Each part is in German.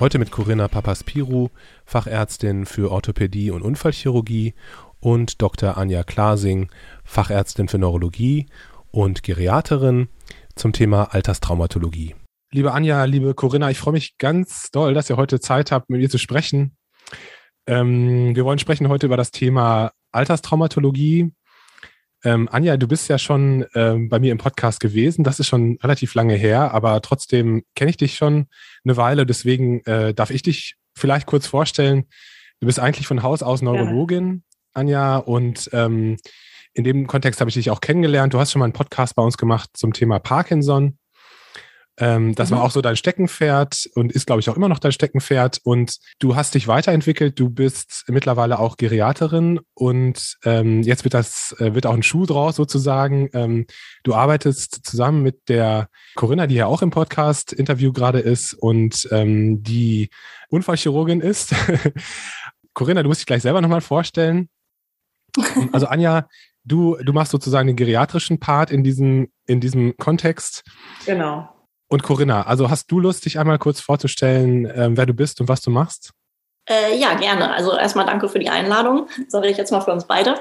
Heute mit Corinna Papaspiru, Fachärztin für Orthopädie und Unfallchirurgie und Dr. Anja Klasing, Fachärztin für Neurologie und Geriaterin zum Thema Alterstraumatologie. Liebe Anja, liebe Corinna, ich freue mich ganz doll, dass ihr heute Zeit habt, mit mir zu sprechen. Ähm, wir wollen sprechen heute über das Thema Alterstraumatologie. Ähm, Anja, du bist ja schon ähm, bei mir im Podcast gewesen. Das ist schon relativ lange her, aber trotzdem kenne ich dich schon eine Weile. Deswegen äh, darf ich dich vielleicht kurz vorstellen. Du bist eigentlich von Haus aus Neurologin, ja. Anja, und ähm, in dem Kontext habe ich dich auch kennengelernt. Du hast schon mal einen Podcast bei uns gemacht zum Thema Parkinson. Ähm, das mhm. war auch so dein Steckenpferd und ist, glaube ich, auch immer noch dein Steckenpferd. Und du hast dich weiterentwickelt. Du bist mittlerweile auch Geriaterin und ähm, jetzt wird das, äh, wird auch ein Schuh draus sozusagen. Ähm, du arbeitest zusammen mit der Corinna, die ja auch im Podcast-Interview gerade ist und ähm, die Unfallchirurgin ist. Corinna, du musst dich gleich selber nochmal vorstellen. Also Anja, du, du machst sozusagen den geriatrischen Part in diesem, in diesem Kontext. Genau. Und Corinna, also hast du Lust, dich einmal kurz vorzustellen, ähm, wer du bist und was du machst? Äh, ja, gerne. Also erstmal danke für die Einladung, sage ich jetzt mal für uns beide.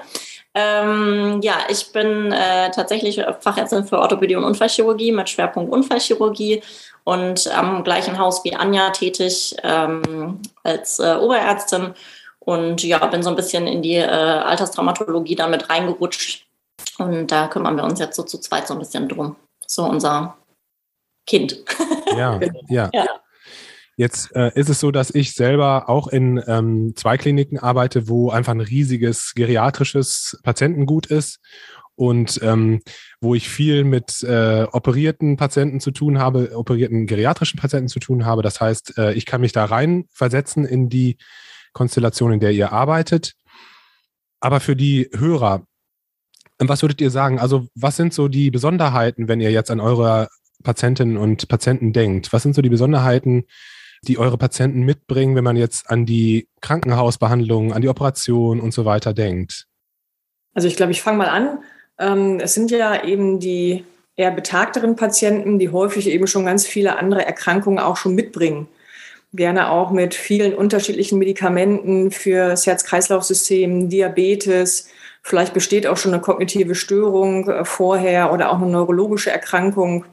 Ähm, ja, ich bin äh, tatsächlich Fachärztin für Orthopädie und Unfallchirurgie mit Schwerpunkt Unfallchirurgie und am gleichen Haus wie Anja tätig ähm, als äh, Oberärztin und ja, bin so ein bisschen in die äh, Alterstraumatologie damit reingerutscht und da kümmern wir uns jetzt so zu zweit so ein bisschen drum. So unser Kind. Ja, ja. ja. Jetzt äh, ist es so, dass ich selber auch in ähm, zwei Kliniken arbeite, wo einfach ein riesiges geriatrisches Patientengut ist und ähm, wo ich viel mit äh, operierten Patienten zu tun habe, operierten geriatrischen Patienten zu tun habe. Das heißt, äh, ich kann mich da rein versetzen in die Konstellation, in der ihr arbeitet. Aber für die Hörer, was würdet ihr sagen? Also, was sind so die Besonderheiten, wenn ihr jetzt an eurer Patientinnen und Patienten denkt? Was sind so die Besonderheiten, die eure Patienten mitbringen, wenn man jetzt an die Krankenhausbehandlung, an die Operation und so weiter denkt? Also ich glaube, ich fange mal an. Ähm, es sind ja eben die eher betagteren Patienten, die häufig eben schon ganz viele andere Erkrankungen auch schon mitbringen. Gerne auch mit vielen unterschiedlichen Medikamenten für das Herz-Kreislauf-System, Diabetes. Vielleicht besteht auch schon eine kognitive Störung äh, vorher oder auch eine neurologische Erkrankung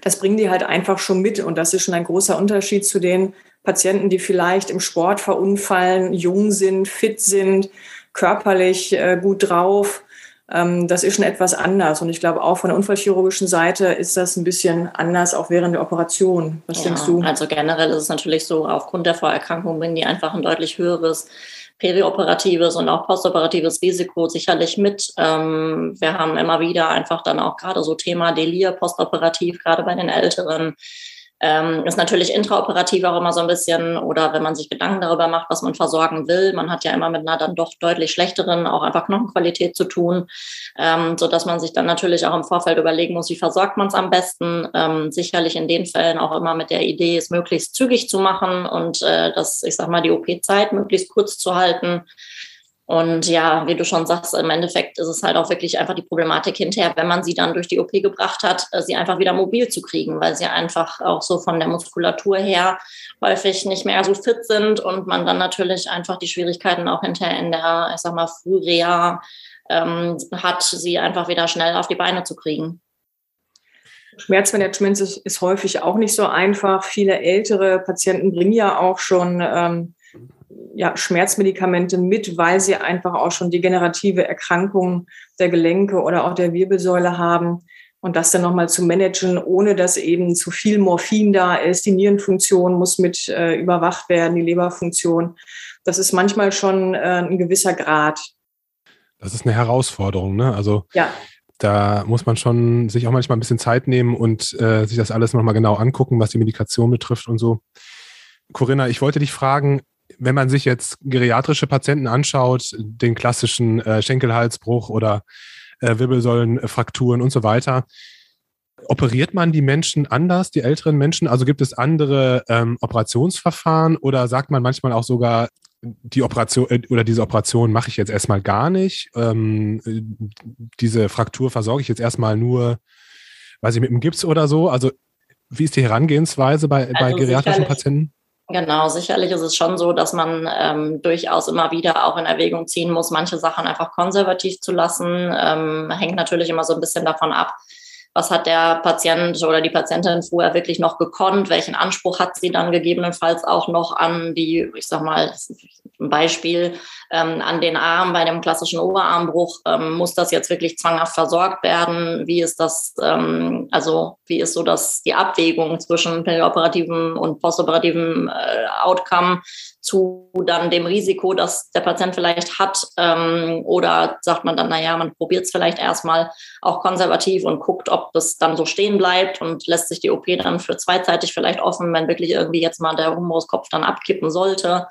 das bringen die halt einfach schon mit. Und das ist schon ein großer Unterschied zu den Patienten, die vielleicht im Sport verunfallen, jung sind, fit sind, körperlich äh, gut drauf. Ähm, das ist schon etwas anders. Und ich glaube, auch von der unfallchirurgischen Seite ist das ein bisschen anders, auch während der Operation. Was ja, denkst du? Also generell ist es natürlich so, aufgrund der Vorerkrankung bringen die einfach ein deutlich höheres perioperatives und auch postoperatives Risiko sicherlich mit. Ähm, wir haben immer wieder einfach dann auch gerade so Thema Delir postoperativ, gerade bei den Älteren. Ähm, ist natürlich intraoperativ auch immer so ein bisschen, oder wenn man sich Gedanken darüber macht, was man versorgen will. Man hat ja immer mit einer dann doch deutlich schlechteren, auch einfach Knochenqualität zu tun, ähm, so dass man sich dann natürlich auch im Vorfeld überlegen muss, wie versorgt man es am besten. Ähm, sicherlich in den Fällen auch immer mit der Idee, es möglichst zügig zu machen und äh, das, ich sag mal, die OP-Zeit möglichst kurz zu halten. Und ja, wie du schon sagst, im Endeffekt ist es halt auch wirklich einfach die Problematik hinterher, wenn man sie dann durch die OP gebracht hat, äh, sie einfach wieder mobil zu kriegen, weil sie einfach auch so von der Muskulatur her häufig nicht mehr so fit sind und man dann natürlich einfach die Schwierigkeiten auch hinterher in der, ich sag mal, Frühreha ähm, hat, sie einfach wieder schnell auf die Beine zu kriegen. Schmerzmanagement ist, ist häufig auch nicht so einfach. Viele ältere Patienten bringen ja auch schon ähm, ja, Schmerzmedikamente mit, weil sie einfach auch schon degenerative Erkrankungen der Gelenke oder auch der Wirbelsäule haben. Und das dann nochmal zu managen, ohne dass eben zu viel Morphin da ist. Die Nierenfunktion muss mit äh, überwacht werden, die Leberfunktion. Das ist manchmal schon äh, ein gewisser Grad. Das ist eine Herausforderung, ne? Also ja. da muss man schon sich auch manchmal ein bisschen Zeit nehmen und äh, sich das alles nochmal genau angucken, was die Medikation betrifft und so. Corinna, ich wollte dich fragen, wenn man sich jetzt geriatrische Patienten anschaut, den klassischen äh, Schenkelhalsbruch oder äh, Wirbelsäulenfrakturen und so weiter, operiert man die Menschen anders, die älteren Menschen? Also gibt es andere ähm, Operationsverfahren oder sagt man manchmal auch sogar, die Operation äh, oder diese Operation mache ich jetzt erstmal gar nicht. Ähm, diese Fraktur versorge ich jetzt erstmal nur, weiß ich, mit einem Gips oder so. Also wie ist die Herangehensweise bei, also bei geriatrischen Patienten? Genau, sicherlich ist es schon so, dass man ähm, durchaus immer wieder auch in Erwägung ziehen muss, manche Sachen einfach konservativ zu lassen. Ähm, hängt natürlich immer so ein bisschen davon ab, was hat der Patient oder die Patientin vorher wirklich noch gekonnt, welchen Anspruch hat sie dann gegebenenfalls auch noch an die, ich sag mal, ein Beispiel, ähm, an den Arm bei dem klassischen Oberarmbruch, ähm, muss das jetzt wirklich zwanghaft versorgt werden? Wie ist das, ähm, also wie ist so das, die Abwägung zwischen perioperativen und postoperativen äh, Outcome? Zu dann dem Risiko, das der Patient vielleicht hat? Ähm, oder sagt man dann, naja, man probiert es vielleicht erstmal auch konservativ und guckt, ob das dann so stehen bleibt und lässt sich die OP dann für zweizeitig vielleicht offen, wenn wirklich irgendwie jetzt mal der Humoruskopf dann abkippen sollte.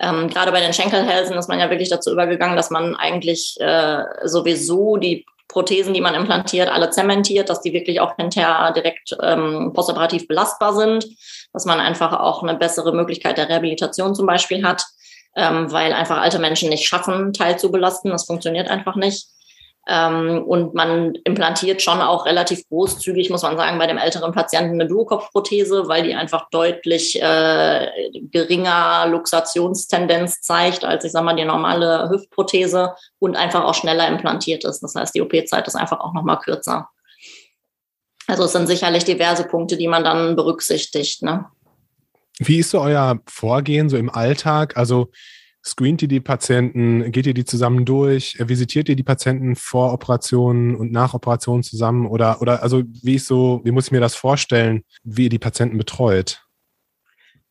Ähm, gerade bei den Schenkelhälsen ist man ja wirklich dazu übergegangen, dass man eigentlich äh, sowieso die Prothesen, die man implantiert, alle zementiert, dass die wirklich auch hinterher direkt ähm, postoperativ belastbar sind, dass man einfach auch eine bessere Möglichkeit der Rehabilitation zum Beispiel hat, ähm, weil einfach alte Menschen nicht schaffen, Teil zu belasten. Das funktioniert einfach nicht. Ähm, und man implantiert schon auch relativ großzügig, muss man sagen, bei dem älteren Patienten eine Duokopfprothese, weil die einfach deutlich äh, geringer Luxationstendenz zeigt als, ich sag mal, die normale Hüftprothese und einfach auch schneller implantiert ist. Das heißt, die OP-Zeit ist einfach auch nochmal kürzer. Also es sind sicherlich diverse Punkte, die man dann berücksichtigt. Ne? Wie ist so euer Vorgehen so im Alltag? Also Screent ihr die Patienten? Geht ihr die zusammen durch? Visitiert ihr die Patienten vor Operationen und nach Operationen zusammen? Oder, oder also wie ist so, wie muss ich mir das vorstellen, wie ihr die Patienten betreut?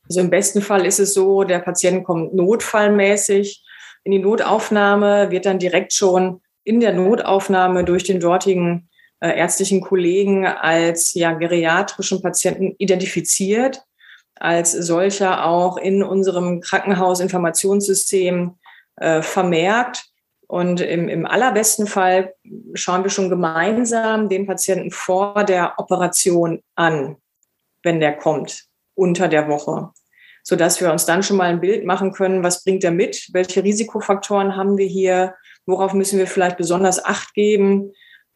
Also im besten Fall ist es so, der Patient kommt notfallmäßig in die Notaufnahme, wird dann direkt schon in der Notaufnahme durch den dortigen ärztlichen Kollegen als ja, geriatrischen Patienten identifiziert als solcher auch in unserem Krankenhausinformationssystem äh, vermerkt. Und im, im allerbesten Fall schauen wir schon gemeinsam den Patienten vor der Operation an, wenn der kommt, unter der Woche, sodass wir uns dann schon mal ein Bild machen können, was bringt er mit, welche Risikofaktoren haben wir hier, worauf müssen wir vielleicht besonders Acht geben,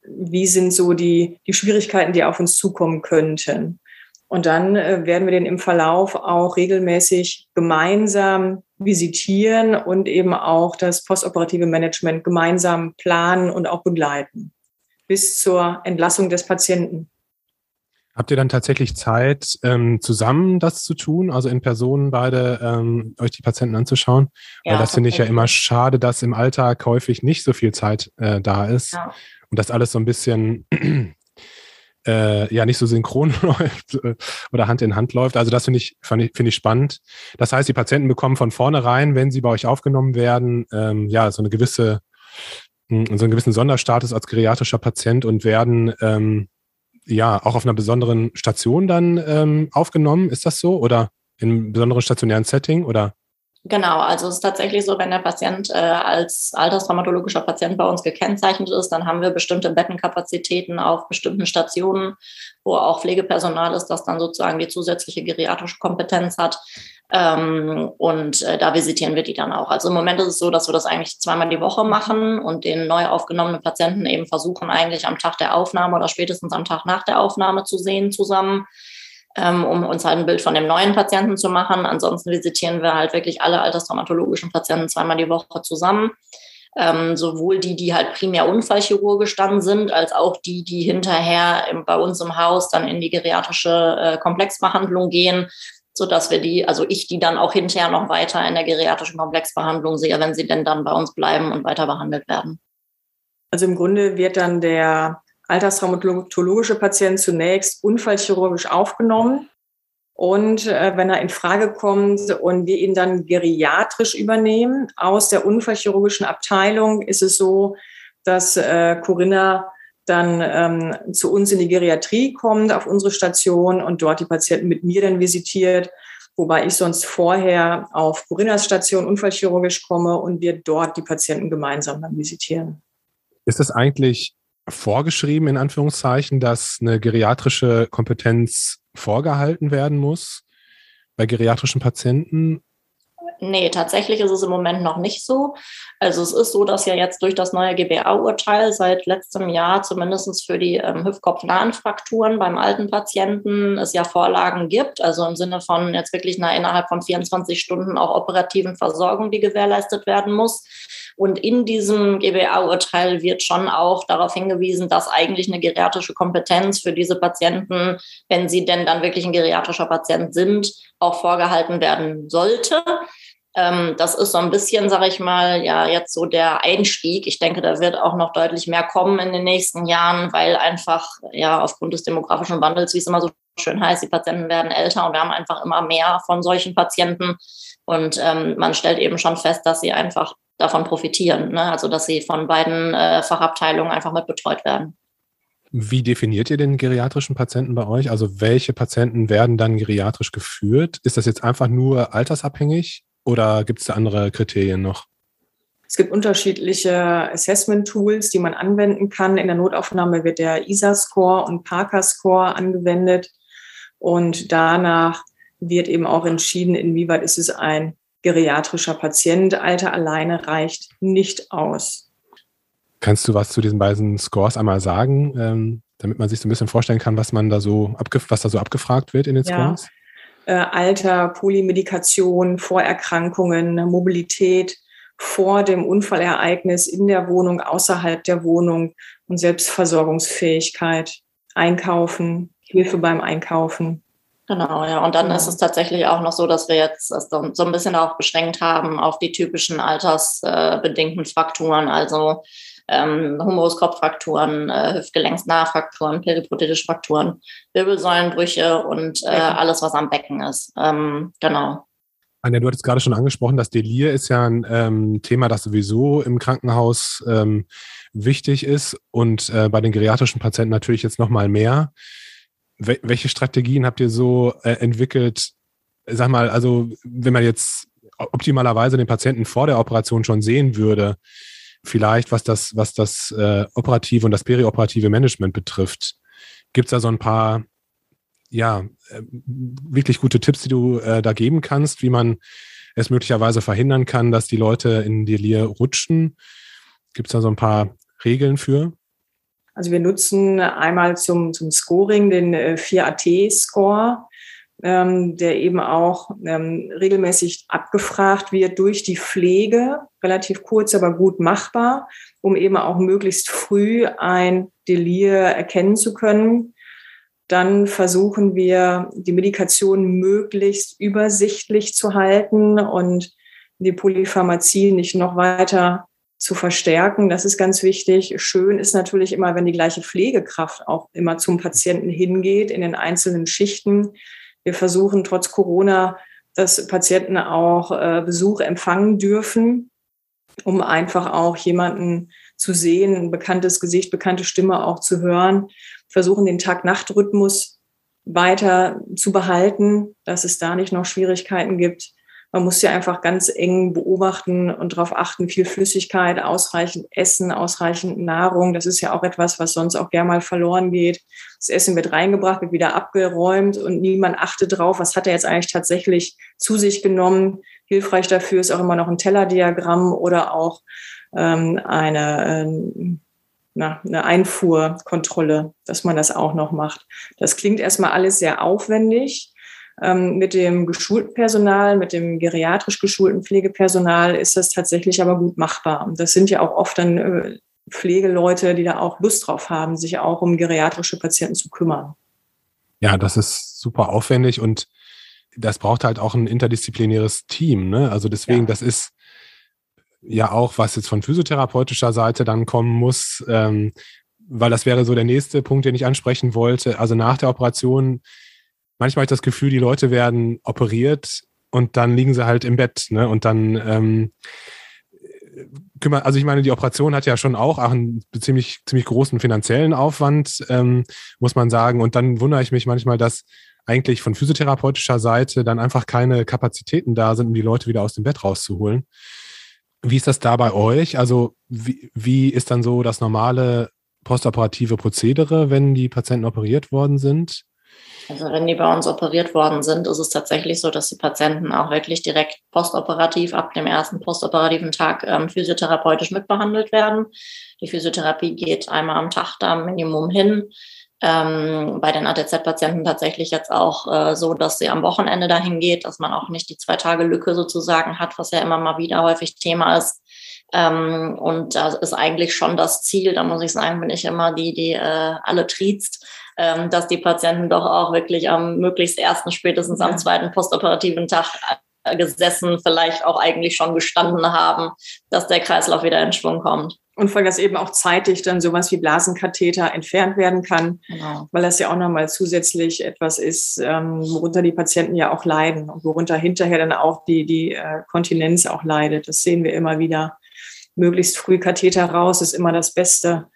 wie sind so die, die Schwierigkeiten, die auf uns zukommen könnten. Und dann äh, werden wir den im Verlauf auch regelmäßig gemeinsam visitieren und eben auch das postoperative Management gemeinsam planen und auch begleiten bis zur Entlassung des Patienten. Habt ihr dann tatsächlich Zeit, ähm, zusammen das zu tun, also in Person beide ähm, euch die Patienten anzuschauen? Ja, Weil das finde ich ja immer schade, dass im Alltag häufig nicht so viel Zeit äh, da ist ja. Und das alles so ein bisschen äh, ja nicht so synchron läuft äh, oder Hand in Hand läuft. Also das finde ich, finde ich, spannend. Das heißt, die Patienten bekommen von vornherein, wenn sie bei euch aufgenommen werden, ähm, ja, so eine gewisse, hm, so einen gewissen Sonderstatus als geriatrischer Patient und werden ähm, ja auch auf einer besonderen Station dann ähm, aufgenommen. Ist das so? Oder in einem besonderen stationären Setting? Oder? Genau, also es ist tatsächlich so, wenn der Patient äh, als alterstraumatologischer Patient bei uns gekennzeichnet ist, dann haben wir bestimmte Bettenkapazitäten auf bestimmten Stationen, wo auch Pflegepersonal ist, das dann sozusagen die zusätzliche geriatrische Kompetenz hat. Ähm, und äh, da visitieren wir die dann auch. Also im Moment ist es so, dass wir das eigentlich zweimal die Woche machen und den neu aufgenommenen Patienten eben versuchen, eigentlich am Tag der Aufnahme oder spätestens am Tag nach der Aufnahme zu sehen zusammen um uns halt ein Bild von dem neuen Patienten zu machen. Ansonsten visitieren wir halt wirklich alle alterstraumatologischen Patienten zweimal die Woche zusammen. Ähm, sowohl die, die halt primär unfallchirurgisch dann sind, als auch die, die hinterher im, bei uns im Haus dann in die geriatrische äh, Komplexbehandlung gehen. sodass wir die, also ich die dann auch hinterher noch weiter in der geriatrischen Komplexbehandlung sehe, wenn sie denn dann bei uns bleiben und weiter behandelt werden. Also im Grunde wird dann der alterstraumatologische Patient zunächst unfallchirurgisch aufgenommen. Und äh, wenn er in Frage kommt und wir ihn dann geriatrisch übernehmen aus der unfallchirurgischen Abteilung, ist es so, dass äh, Corinna dann ähm, zu uns in die Geriatrie kommt, auf unsere Station und dort die Patienten mit mir dann visitiert, wobei ich sonst vorher auf Corinnas Station unfallchirurgisch komme und wir dort die Patienten gemeinsam dann visitieren. Ist das eigentlich vorgeschrieben, in Anführungszeichen, dass eine geriatrische Kompetenz vorgehalten werden muss bei geriatrischen Patienten? Nee, tatsächlich ist es im Moment noch nicht so. Also es ist so, dass ja jetzt durch das neue GBA-Urteil seit letztem Jahr zumindest für die ähm, hüftkopfnahen Frakturen beim alten Patienten es ja Vorlagen gibt, also im Sinne von jetzt wirklich einer innerhalb von 24 Stunden auch operativen Versorgung, die gewährleistet werden muss. Und in diesem GBA-Urteil wird schon auch darauf hingewiesen, dass eigentlich eine geriatrische Kompetenz für diese Patienten, wenn sie denn dann wirklich ein geriatrischer Patient sind, auch vorgehalten werden sollte. Ähm, das ist so ein bisschen, sage ich mal, ja jetzt so der Einstieg. Ich denke, da wird auch noch deutlich mehr kommen in den nächsten Jahren, weil einfach ja aufgrund des demografischen Wandels, wie es immer so schön heißt, die Patienten werden älter und wir haben einfach immer mehr von solchen Patienten. Und ähm, man stellt eben schon fest, dass sie einfach davon profitieren. Ne? Also dass sie von beiden äh, Fachabteilungen einfach mit betreut werden. Wie definiert ihr den geriatrischen Patienten bei euch? Also welche Patienten werden dann geriatrisch geführt? Ist das jetzt einfach nur altersabhängig oder gibt es da andere Kriterien noch? Es gibt unterschiedliche Assessment-Tools, die man anwenden kann. In der Notaufnahme wird der ISA-Score und Parker-Score angewendet. Und danach wird eben auch entschieden, inwieweit ist es ein geriatrischer Patient. Alter alleine reicht nicht aus. Kannst du was zu diesen beiden Scores einmal sagen, ähm, damit man sich so ein bisschen vorstellen kann, was man da so was da so abgefragt wird in den Scores? Ja. Äh, Alter, Polymedikation, Vorerkrankungen, Mobilität vor dem Unfallereignis in der Wohnung, außerhalb der Wohnung und Selbstversorgungsfähigkeit, Einkaufen, Hilfe beim Einkaufen. Genau, ja. Und dann genau. ist es tatsächlich auch noch so, dass wir jetzt das so ein bisschen auch beschränkt haben auf die typischen altersbedingten Frakturen, also ähm, Humerus-Kopffrakturen, äh, Hüftgelenksnahfrakturen, periprothetische Frakturen, Wirbelsäulenbrüche und äh, alles, was am Becken ist. Ähm, genau. Anja, du hattest gerade schon angesprochen, das Delir ist ja ein ähm, Thema, das sowieso im Krankenhaus ähm, wichtig ist und äh, bei den geriatrischen Patienten natürlich jetzt noch mal mehr welche Strategien habt ihr so äh, entwickelt? Sag mal, also wenn man jetzt optimalerweise den Patienten vor der Operation schon sehen würde, vielleicht was das, was das äh, operative und das perioperative Management betrifft, gibt es da so ein paar, ja, äh, wirklich gute Tipps, die du äh, da geben kannst, wie man es möglicherweise verhindern kann, dass die Leute in Delir rutschen? Gibt es da so ein paar Regeln für? Also wir nutzen einmal zum, zum Scoring den 4AT-Score, äh, ähm, der eben auch ähm, regelmäßig abgefragt wird durch die Pflege, relativ kurz, aber gut machbar, um eben auch möglichst früh ein Delir erkennen zu können. Dann versuchen wir, die Medikation möglichst übersichtlich zu halten und die Polypharmazie nicht noch weiter zu verstärken. Das ist ganz wichtig. Schön ist natürlich immer, wenn die gleiche Pflegekraft auch immer zum Patienten hingeht in den einzelnen Schichten. Wir versuchen trotz Corona, dass Patienten auch äh, Besuch empfangen dürfen, um einfach auch jemanden zu sehen, ein bekanntes Gesicht, bekannte Stimme auch zu hören. Versuchen den Tag-Nacht-Rhythmus weiter zu behalten, dass es da nicht noch Schwierigkeiten gibt. Man muss ja einfach ganz eng beobachten und darauf achten, viel Flüssigkeit, ausreichend Essen, ausreichend Nahrung. Das ist ja auch etwas, was sonst auch gerne mal verloren geht. Das Essen wird reingebracht, wird wieder abgeräumt und niemand achtet drauf, was hat er jetzt eigentlich tatsächlich zu sich genommen. Hilfreich dafür ist auch immer noch ein Tellerdiagramm oder auch ähm, eine, ähm, na, eine Einfuhrkontrolle, dass man das auch noch macht. Das klingt erstmal alles sehr aufwendig. Ähm, mit dem geschulten Personal, mit dem geriatrisch geschulten Pflegepersonal ist das tatsächlich aber gut machbar. Und das sind ja auch oft dann äh, Pflegeleute, die da auch Lust drauf haben, sich auch um geriatrische Patienten zu kümmern. Ja, das ist super aufwendig und das braucht halt auch ein interdisziplinäres Team. Ne? Also deswegen, ja. das ist ja auch, was jetzt von physiotherapeutischer Seite dann kommen muss, ähm, weil das wäre so der nächste Punkt, den ich ansprechen wollte. Also nach der Operation, manchmal habe ich das Gefühl, die Leute werden operiert und dann liegen sie halt im Bett, ne? Und dann ähm, kümmern, also ich meine, die Operation hat ja schon auch, auch einen ziemlich, ziemlich großen finanziellen Aufwand, ähm, muss man sagen. Und dann wundere ich mich manchmal, dass eigentlich von physiotherapeutischer Seite dann einfach keine Kapazitäten da sind, um die Leute wieder aus dem Bett rauszuholen. Wie ist das da bei euch? Also wie, wie ist dann so das normale postoperative Prozedere, wenn die Patienten operiert worden sind? Also wenn die bei uns operiert worden sind, ist es tatsächlich so, dass die Patienten auch wirklich direkt postoperativ ab dem ersten postoperativen Tag ähm, physiotherapeutisch mitbehandelt werden. Die Physiotherapie geht einmal am Tag da Minimum hin. Ähm, bei den ATZ-Patienten tatsächlich jetzt auch äh, so, dass sie am Wochenende dahin geht, dass man auch nicht die zwei Tage Lücke sozusagen hat, was ja immer mal wieder häufig Thema ist. Ähm, und da ist eigentlich schon das Ziel, da muss ich sagen, bin ich immer die, die äh, alle triezt, ähm, dass die Patienten doch auch wirklich am möglichst ersten, spätestens am zweiten postoperativen Tag äh, gesessen, vielleicht auch eigentlich schon gestanden haben, dass der Kreislauf wieder in Schwung kommt. Und vor allem, dass eben auch zeitig dann sowas wie Blasenkatheter entfernt werden kann, genau. weil das ja auch nochmal zusätzlich etwas ist, ähm, worunter die Patienten ja auch leiden und worunter hinterher dann auch die, die äh, Kontinenz auch leidet. Das sehen wir immer wieder möglichst früh Katheter raus ist immer das Beste,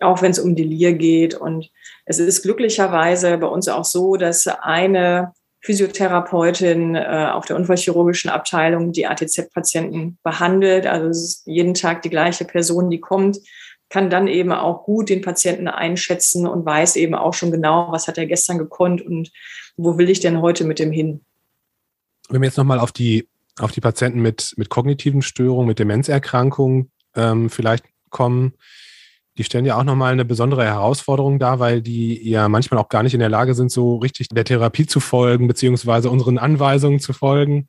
auch wenn es um Delir geht. Und es ist glücklicherweise bei uns auch so, dass eine Physiotherapeutin äh, auf der unfallchirurgischen Abteilung die ATZ-Patienten behandelt. Also es ist jeden Tag die gleiche Person, die kommt, kann dann eben auch gut den Patienten einschätzen und weiß eben auch schon genau, was hat er gestern gekonnt und wo will ich denn heute mit dem hin. Wenn wir jetzt nochmal auf die auf die Patienten mit, mit kognitiven Störungen, mit Demenzerkrankungen ähm, vielleicht kommen, die stellen ja auch nochmal eine besondere Herausforderung dar, weil die ja manchmal auch gar nicht in der Lage sind, so richtig der Therapie zu folgen, beziehungsweise unseren Anweisungen zu folgen,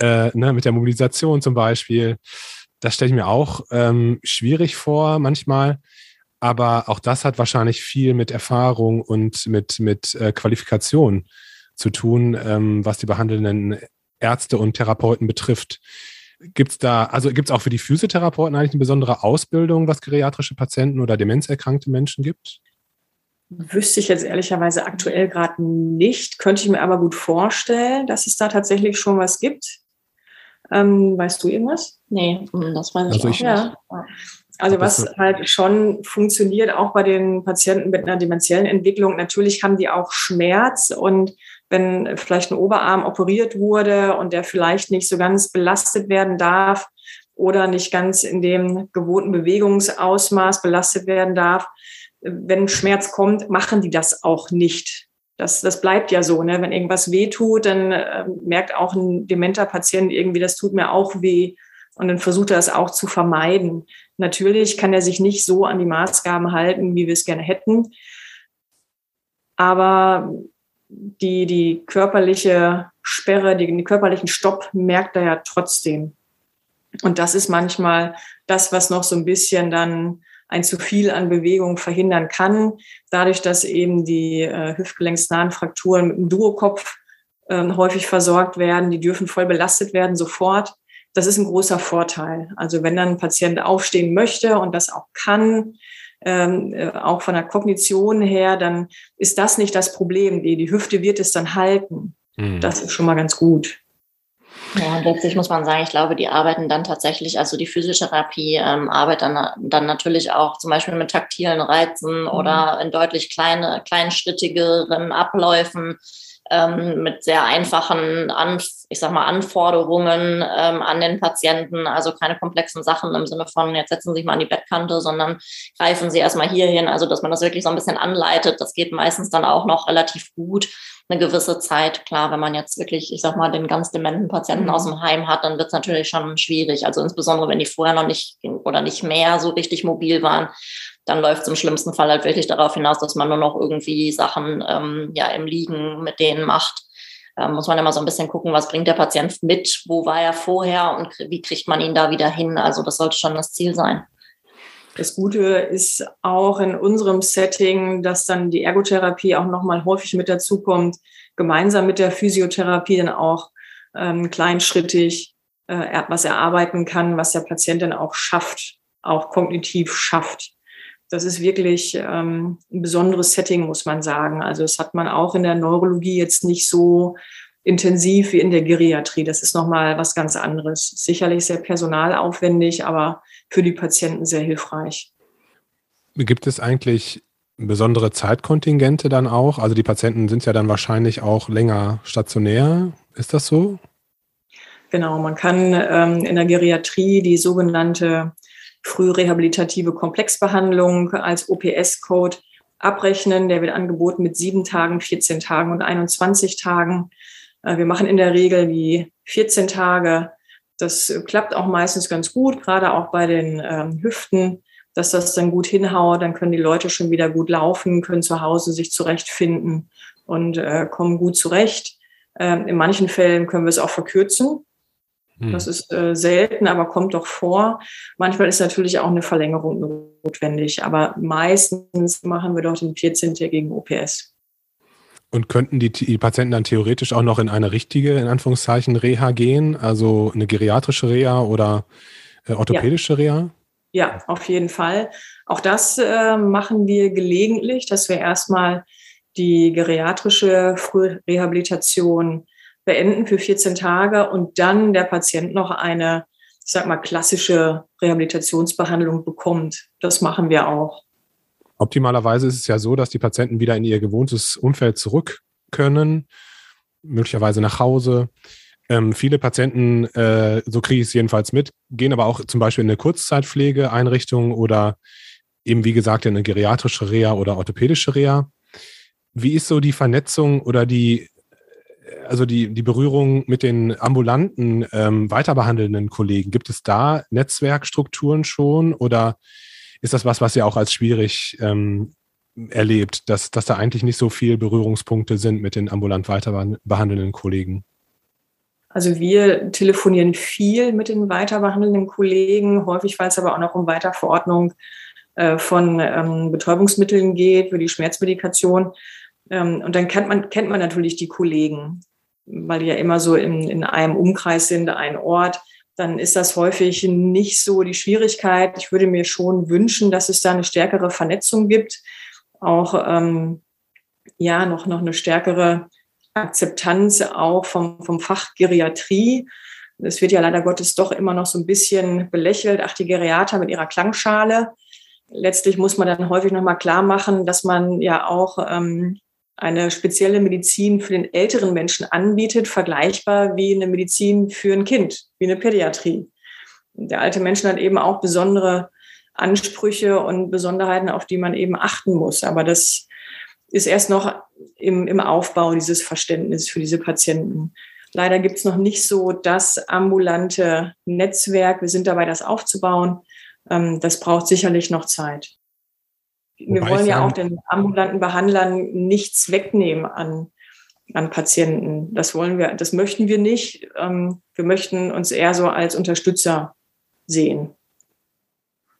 äh, ne, mit der Mobilisation zum Beispiel. Das stelle ich mir auch ähm, schwierig vor manchmal. Aber auch das hat wahrscheinlich viel mit Erfahrung und mit, mit äh, Qualifikation zu tun, ähm, was die behandelnden Ärzte und Therapeuten betrifft. Gibt es da, also gibt es auch für die Physiotherapeuten eigentlich eine besondere Ausbildung, was geriatrische Patienten oder demenzerkrankte Menschen gibt? Wüsste ich jetzt ehrlicherweise aktuell gerade nicht, könnte ich mir aber gut vorstellen, dass es da tatsächlich schon was gibt. Ähm, weißt du irgendwas? Nee, das weiß ich, also ich auch nicht. Ja. Also was halt schon funktioniert, auch bei den Patienten mit einer dementiellen Entwicklung, natürlich haben die auch Schmerz und wenn vielleicht ein Oberarm operiert wurde und der vielleicht nicht so ganz belastet werden darf oder nicht ganz in dem gewohnten Bewegungsausmaß belastet werden darf, wenn Schmerz kommt, machen die das auch nicht. Das, das bleibt ja so. Ne? Wenn irgendwas weh tut, dann äh, merkt auch ein dementer Patient irgendwie, das tut mir auch weh. Und dann versucht er das auch zu vermeiden. Natürlich kann er sich nicht so an die Maßgaben halten, wie wir es gerne hätten. Aber die, die körperliche Sperre, den körperlichen Stopp merkt er ja trotzdem. Und das ist manchmal das, was noch so ein bisschen dann ein zu viel an Bewegung verhindern kann. Dadurch, dass eben die äh, hüftgelenksnahen Frakturen mit dem Duokopf äh, häufig versorgt werden, die dürfen voll belastet werden sofort. Das ist ein großer Vorteil. Also wenn dann ein Patient aufstehen möchte und das auch kann, ähm, äh, auch von der Kognition her, dann ist das nicht das Problem. Die, die Hüfte wird es dann halten. Mhm. Das ist schon mal ganz gut. Ja, letztlich muss man sagen, ich glaube, die arbeiten dann tatsächlich, also die Physiotherapie ähm, arbeitet dann, dann natürlich auch zum Beispiel mit taktilen Reizen mhm. oder in deutlich kleine, kleinschrittigeren Abläufen ähm, mit sehr einfachen, An ich sag mal, Anforderungen ähm, an den Patienten, also keine komplexen Sachen im Sinne von, jetzt setzen Sie sich mal an die Bettkante, sondern greifen Sie erstmal hier hin, also dass man das wirklich so ein bisschen anleitet. Das geht meistens dann auch noch relativ gut eine gewisse Zeit. Klar, wenn man jetzt wirklich, ich sag mal, den ganz dementen Patienten aus dem Heim hat, dann wird es natürlich schon schwierig. Also insbesondere, wenn die vorher noch nicht oder nicht mehr so richtig mobil waren, dann läuft es im schlimmsten Fall halt wirklich darauf hinaus, dass man nur noch irgendwie Sachen ähm, ja im Liegen mit denen macht. Ähm, muss man immer so ein bisschen gucken, was bringt der Patient mit, wo war er vorher und wie kriegt man ihn da wieder hin. Also das sollte schon das Ziel sein. Das Gute ist auch in unserem Setting, dass dann die Ergotherapie auch nochmal häufig mit dazukommt, gemeinsam mit der Physiotherapie dann auch ähm, kleinschrittig äh, was erarbeiten kann, was der Patient dann auch schafft, auch kognitiv schafft. Das ist wirklich ähm, ein besonderes Setting, muss man sagen. Also das hat man auch in der Neurologie jetzt nicht so intensiv wie in der Geriatrie. Das ist nochmal was ganz anderes. Sicherlich sehr personalaufwendig, aber für die Patienten sehr hilfreich. Gibt es eigentlich besondere Zeitkontingente dann auch? Also die Patienten sind ja dann wahrscheinlich auch länger stationär. Ist das so? Genau, man kann ähm, in der Geriatrie die sogenannte frührehabilitative Komplexbehandlung als OPS-Code abrechnen. Der wird angeboten mit sieben Tagen, 14 Tagen und 21 Tagen. Äh, wir machen in der Regel die 14 Tage. Das klappt auch meistens ganz gut, gerade auch bei den ähm, Hüften, dass das dann gut hinhaut. Dann können die Leute schon wieder gut laufen, können zu Hause sich zurechtfinden und äh, kommen gut zurecht. Ähm, in manchen Fällen können wir es auch verkürzen. Hm. Das ist äh, selten, aber kommt doch vor. Manchmal ist natürlich auch eine Verlängerung notwendig, aber meistens machen wir doch den 14-tägigen OPS. Und könnten die, die, Patienten dann theoretisch auch noch in eine richtige, in Anführungszeichen, Reha gehen, also eine geriatrische Reha oder äh, orthopädische ja. Reha? Ja, auf jeden Fall. Auch das äh, machen wir gelegentlich, dass wir erstmal die geriatrische Frührehabilitation beenden für 14 Tage und dann der Patient noch eine, ich sag mal, klassische Rehabilitationsbehandlung bekommt. Das machen wir auch. Optimalerweise ist es ja so, dass die Patienten wieder in ihr gewohntes Umfeld zurück können, möglicherweise nach Hause. Ähm, viele Patienten, äh, so kriege ich es jedenfalls mit, gehen aber auch zum Beispiel in eine Kurzzeitpflegeeinrichtung oder eben wie gesagt in eine geriatrische Reha oder orthopädische Reha. Wie ist so die Vernetzung oder die also die, die Berührung mit den ambulanten ähm, weiterbehandelnden Kollegen, gibt es da Netzwerkstrukturen schon oder ist das was, was ihr auch als schwierig ähm, erlebt, dass, dass da eigentlich nicht so viele Berührungspunkte sind mit den ambulant weiterbehandelnden Kollegen? Also wir telefonieren viel mit den weiterbehandelnden Kollegen, häufig weil es aber auch noch um Weiterverordnung äh, von ähm, Betäubungsmitteln geht für die Schmerzmedikation. Ähm, und dann kennt man, kennt man natürlich die Kollegen, weil die ja immer so in, in einem Umkreis sind, ein Ort. Dann ist das häufig nicht so die Schwierigkeit. Ich würde mir schon wünschen, dass es da eine stärkere Vernetzung gibt, auch ähm, ja noch, noch eine stärkere Akzeptanz auch vom, vom Fach Geriatrie. Es wird ja leider Gottes doch immer noch so ein bisschen belächelt. Ach, die Geriater mit ihrer Klangschale. Letztlich muss man dann häufig nochmal klar machen, dass man ja auch ähm, eine spezielle Medizin für den älteren Menschen anbietet, vergleichbar wie eine Medizin für ein Kind, wie eine Pädiatrie. Der alte Mensch hat eben auch besondere Ansprüche und Besonderheiten, auf die man eben achten muss. Aber das ist erst noch im, im Aufbau dieses Verständnis für diese Patienten. Leider gibt es noch nicht so das ambulante Netzwerk. Wir sind dabei, das aufzubauen. Ähm, das braucht sicherlich noch Zeit wir Wobei wollen ja auch den ambulanten Behandlern nichts wegnehmen an, an Patienten. Das wollen wir, das möchten wir nicht. Ähm, wir möchten uns eher so als Unterstützer sehen.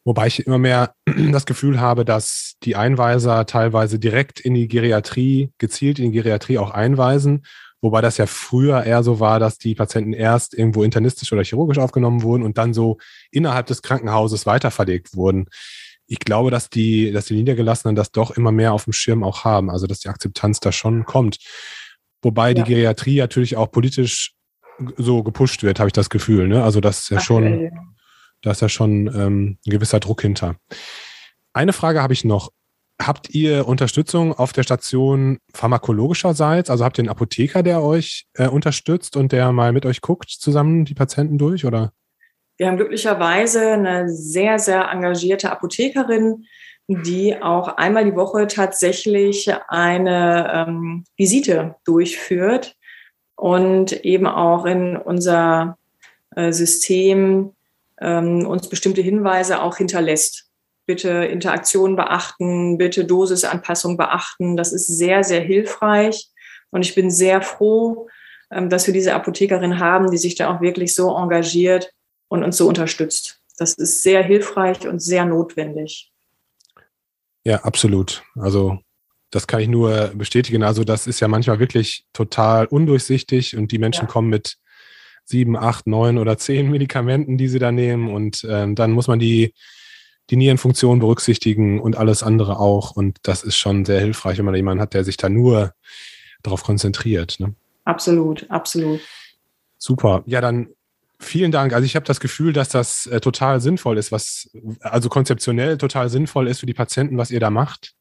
Wobei ich immer mehr das Gefühl habe, dass die Einweiser teilweise direkt in die Geriatrie, gezielt in die Geriatrie auch einweisen. Wobei das ja früher eher so war, dass die Patienten erst irgendwo internistisch oder chirurgisch aufgenommen wurden und dann so innerhalb des Krankenhauses weiterverlegt wurden ich glaube, dass die, dass die Niedergelassenen das doch immer mehr auf dem Schirm auch haben, also dass die Akzeptanz da schon kommt. Wobei ja. die Geriatrie natürlich auch politisch so gepusht wird, habe ich das Gefühl. Ne? Also das ist ja schon, da ist ja schon ähm, ein gewisser Druck hinter. Eine Frage habe ich noch. Habt ihr Unterstützung auf der Station pharmakologischerseits? Also habt ihr einen Apotheker, der euch äh, unterstützt und der mal mit euch guckt, zusammen die Patienten durch, oder? Wir haben glücklicherweise eine sehr, sehr engagierte Apothekerin, die auch einmal die Woche tatsächlich eine ähm, Visite durchführt und eben auch in unser äh, System ähm, uns bestimmte Hinweise auch hinterlässt. Bitte Interaktion beachten, bitte Dosisanpassung beachten. Das ist sehr, sehr hilfreich. Und ich bin sehr froh, ähm, dass wir diese Apothekerin haben, die sich da auch wirklich so engagiert und uns so unterstützt. das ist sehr hilfreich und sehr notwendig. Ja, absolut. Also das kann ich nur bestätigen. Also das ist ja manchmal wirklich total undurchsichtig und die Menschen ja. kommen mit sieben, acht, neun oder zehn Medikamenten, die sie da nehmen und ähm, dann muss man die die Nierenfunktion berücksichtigen und alles andere auch. Und das ist schon sehr hilfreich, wenn man jemanden hat, der sich da nur darauf konzentriert. Ne? Absolut, absolut. Super. Ja, dann vielen Dank. Also ich habe das Gefühl, dass das äh, total sinnvoll ist, was also konzeptionell total sinnvoll ist für die Patienten, was ihr da macht.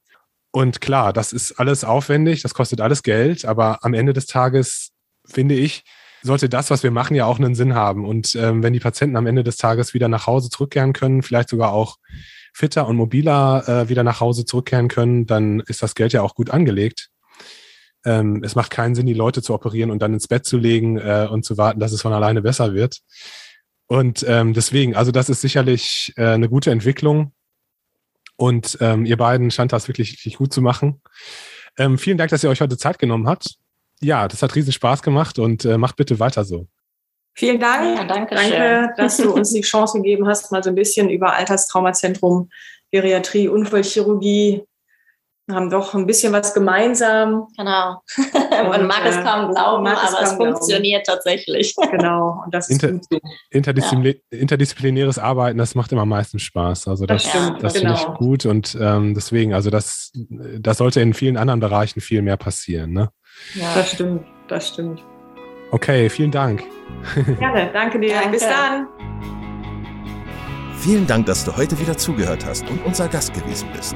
Und klar, das ist alles aufwendig, das kostet alles Geld, aber am Ende des Tages finde ich, sollte das, was wir machen, ja auch einen Sinn haben. Und ähm, wenn die Patienten am Ende des Tages wieder nach Hause zurückkehren können, vielleicht sogar auch fitter und mobiler äh, wieder nach Hause zurückkehren können, dann ist das Geld ja auch gut angelegt. Ähm, es macht keinen Sinn, die Leute zu operieren und dann ins Bett zu legen äh, und zu warten, dass es von alleine besser wird. Und ähm, deswegen, also das ist sicherlich äh, eine gute Entwicklung. Und ähm, ihr beiden scheint das wirklich, wirklich gut zu machen. Ähm, vielen Dank, dass ihr euch heute Zeit genommen habt ja, das hat riesen Spaß gemacht und äh, macht bitte weiter so. Vielen Dank. Ja, danke, danke dass du uns die Chance gegeben hast, mal so ein bisschen über Alterstraumazentrum, Geriatrie, Unfallchirurgie haben doch ein bisschen was gemeinsam. Genau. Man mag es äh, kaum glauben, aber es, es funktioniert glauben. tatsächlich. Genau. Und das Inter ist gut ja. Interdisziplinäres Arbeiten, das macht immer am meisten Spaß. Also das, das, ja, das genau. finde ich gut und ähm, deswegen, also das, das sollte in vielen anderen Bereichen viel mehr passieren. Ne? Ja, das stimmt, das stimmt. Okay, vielen Dank. Gerne, danke dir. Danke. Bis dann. Vielen Dank, dass du heute wieder zugehört hast und unser Gast gewesen bist.